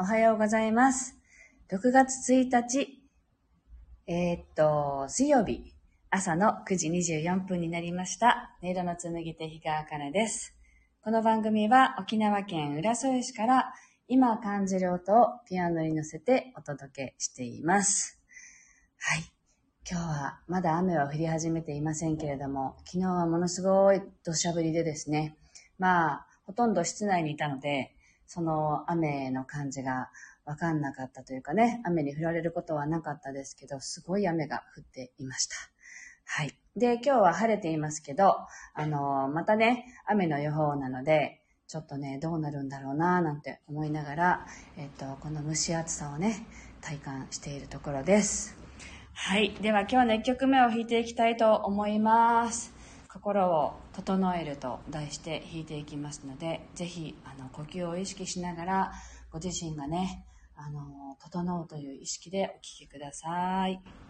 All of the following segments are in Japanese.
おはようございます。6月1日、えーっと、水曜日、朝の9時24分になりました。音色の紡手日川茜です。この番組は沖縄県浦添市から今感じる音をピアノに乗せてお届けしています。はい。今日はまだ雨は降り始めていませんけれども、昨日はものすごい土砂降りでですね、まあ、ほとんど室内にいたので、その雨の感じがわかんなかったというかね、雨に降られることはなかったですけど、すごい雨が降っていました。はい。で、今日は晴れていますけど、あの、またね、雨の予報なので、ちょっとね、どうなるんだろうななんて思いながら、えっと、この蒸し暑さをね、体感しているところです。はい。では今日の1曲目を弾いていきたいと思います。心を整えると題して弾いていきますので、ぜひ、あの、呼吸を意識しながら、ご自身がね、あの、整うという意識でお聴きください。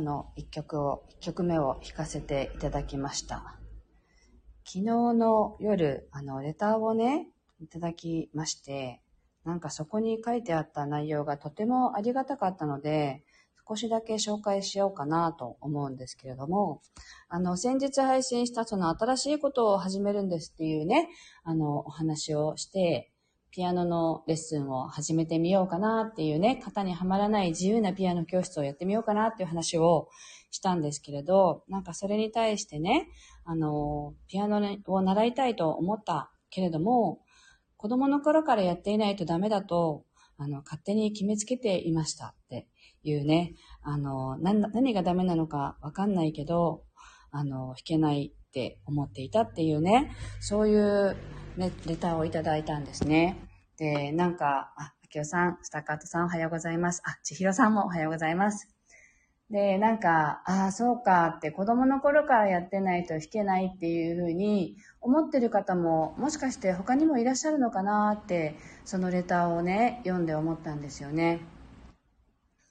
今日の一曲を、一曲目を弾かせていただきました。昨日の夜、あの、レターをね、いただきまして、なんかそこに書いてあった内容がとてもありがたかったので、少しだけ紹介しようかなと思うんですけれども、あの、先日配信したその新しいことを始めるんですっていうね、あの、お話をして、ピアノのレッスンを始めてみようかなっていうね、型にはまらない自由なピアノ教室をやってみようかなっていう話をしたんですけれど、なんかそれに対してね、あの、ピアノを習いたいと思ったけれども、子供の頃からやっていないとダメだと、あの、勝手に決めつけていましたっていうね、あの、何何がダメなのかわかんないけど、あの、弾けないって思っていたっていうね、そういうね、レターをいただいたんですね。で、なんか、あ、あきおさん、スタッカートさんおはようございます。あ、ちひろさんもおはようございます。で、なんか、ああ、そうかって子供の頃からやってないと弾けないっていうふうに思ってる方ももしかして他にもいらっしゃるのかなってそのレターをね、読んで思ったんですよね。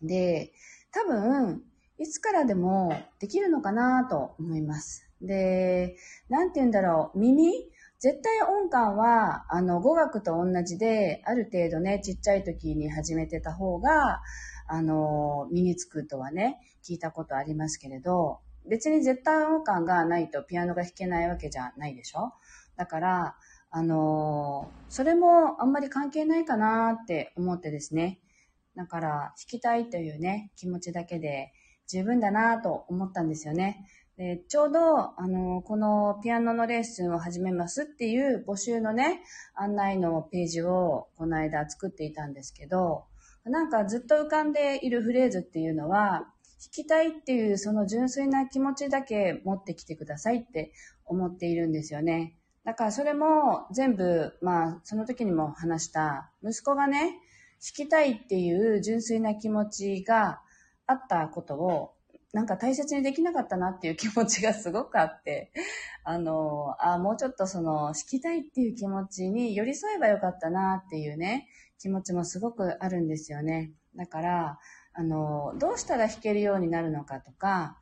で、多分、いつからでもできるのかなと思います。で、なんて言うんだろう、耳絶対音感は、あの、語学と同じで、ある程度ね、ちっちゃい時に始めてた方が、あの、身につくとはね、聞いたことありますけれど、別に絶対音感がないとピアノが弾けないわけじゃないでしょ？だから、あの、それもあんまり関係ないかなって思ってですね。だから、弾きたいというね、気持ちだけで十分だなと思ったんですよね。で、ちょうど、あの、このピアノのレッスンを始めますっていう募集のね、案内のページをこの間作っていたんですけど、なんかずっと浮かんでいるフレーズっていうのは、弾きたいっていうその純粋な気持ちだけ持ってきてくださいって思っているんですよね。だからそれも全部、まあその時にも話した息子がね、弾きたいっていう純粋な気持ちがあったことをなんか大切にできなかったなっていう気持ちがすごくあって、あの、あもうちょっとその、弾きたいっていう気持ちに寄り添えばよかったなっていうね、気持ちもすごくあるんですよね。だから、あの、どうしたら弾けるようになるのかとか、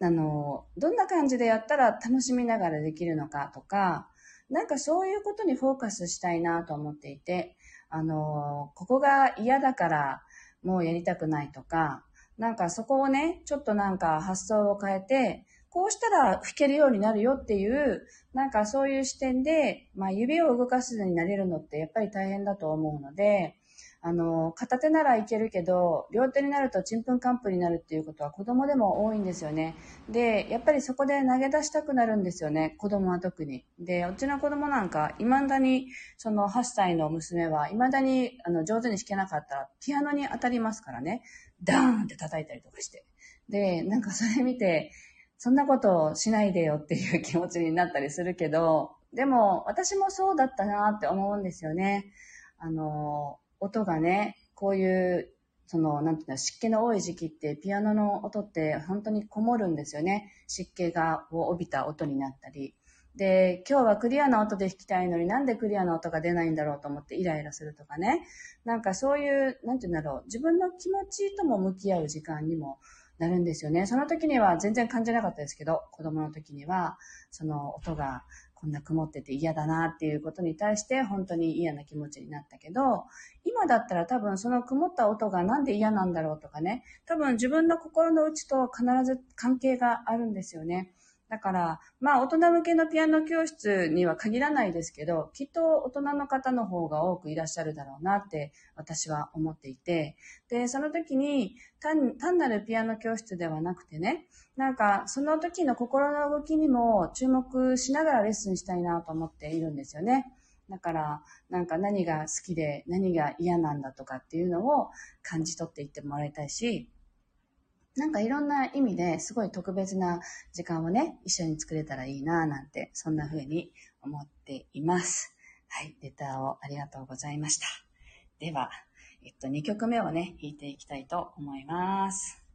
あの、どんな感じでやったら楽しみながらできるのかとか、なんかそういうことにフォーカスしたいなと思っていて、あの、ここが嫌だからもうやりたくないとか、なんかそこをね、ちょっとなんか発想を変えて、こうしたら弾けるようになるよっていう、なんかそういう視点で、まあ指を動かすようになれるのってやっぱり大変だと思うので、あの、片手ならいけるけど、両手になるとちんぷんかんぷんになるっていうことは子供でも多いんですよね。で、やっぱりそこで投げ出したくなるんですよね。子供は特に。で、うちの子供なんか、未だに、その8歳の娘は、未だにあの上手に弾けなかったら、ピアノに当たりますからね。ダーンって叩いたりとかして。で、なんかそれ見て、そんなことしないでよっていう気持ちになったりするけど、でも私もそうだったなって思うんですよね。あの、音がね、こういう、その、なんていうの、湿気の多い時期ってピアノの音って本当にこもるんですよね。湿気がを帯びた音になったり。で、今日はクリアな音で弾きたいのになんでクリアな音が出ないんだろうと思ってイライラするとかね。なんかそういう、なんて言うんだろう、自分の気持ちとも向き合う時間にもなるんですよね。その時には全然感じなかったですけど、子供の時には、その音がこんな曇ってて嫌だなっていうことに対して本当に嫌な気持ちになったけど、今だったら多分その曇った音がなんで嫌なんだろうとかね、多分自分の心の内と必ず関係があるんですよね。だから、まあ大人向けのピアノ教室には限らないですけど、きっと大人の方の方が多くいらっしゃるだろうなって私は思っていて、で、その時に単単なるピアノ教室ではなくてね、なんかその時の心の動きにも注目しながらレッスンしたいなと思っているんですよね。だから、なんか何が好きで何が嫌なんだとかっていうのを感じ取っていってもらいたいし、なんかいろんな意味ですごい特別な時間をね、一緒に作れたらいいなぁなんて、そんな風に思っています。はい、レターをありがとうございました。では、えっと、2曲目をね、弾いていきたいと思います。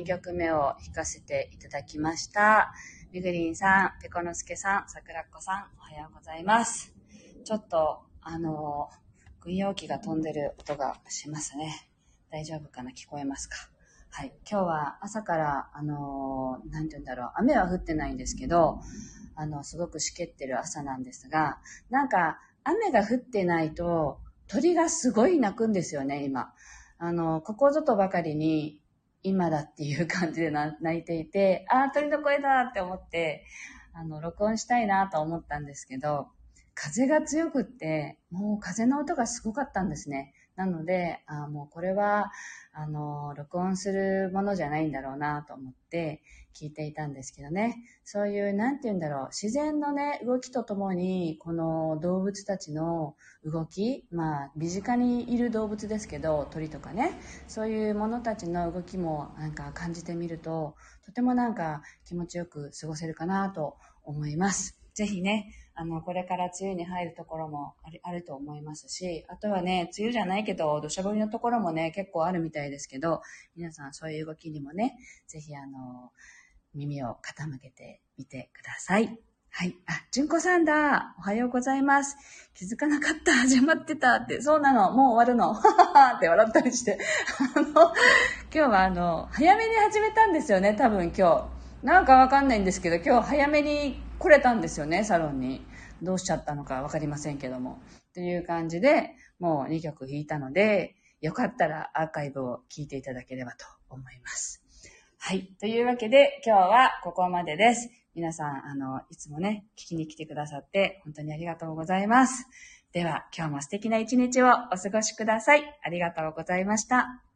2曲目を弾かせていただきました。みぐりんさん、ペコのすけさん、さくらっこさん、おはようございます。ちょっと、あの、軍用機が飛んでる音がしますね。大丈夫かな？聞こえますか？はい。今日は朝から、あの、なんて言うんだろう、雨は降ってないんですけど、あの、すごくしけってる朝なんですが、なんか、雨が降ってないと、鳥がすごい鳴くんですよね、今。あの、ここぞとばかりに、今だっていう感じで泣いていて、ああ、鳥の声だって思って、あの、録音したいなと思ったんですけど、風が強くって、もう風の音がすごかったんですね。なので、あもうこれは、あの、録音するものじゃないんだろうなと思って聞いていたんですけどね。そういう、なんて言うんだろう、自然のね、動きとともに、この動物たちの動き、まあ、身近にいる動物ですけど、鳥とかね、そういうものたちの動きもなんか感じてみると、とてもなんか気持ちよく過ごせるかなと思います。ぜひね、あの、これから梅雨に入るところもあるあると思いますし、あとはね、梅雨じゃないけど、土砂降りのところもね、結構あるみたいですけど、皆さんそういう動きにもね、ぜひあの、耳を傾けてみてください。はい。あ、純子さんだ。おはようございます。気づかなかった。始まってたって。そうなの。もう終わるの。はははって笑ったりして。あの、今日はあの、早めに始めたんですよね。多分今日。なんかわかんないんですけど、今日早めに来れたんですよね、サロンに。どうしちゃったのかわかりませんけども。という感じで、もう2曲弾いたので、よかったらアーカイブを聞いていただければと思います。はい。というわけで、今日はここまでです。皆さん、あの、いつもね、聞きに来てくださって本当にありがとうございます。では、今日も素敵な一日をお過ごしください。ありがとうございました。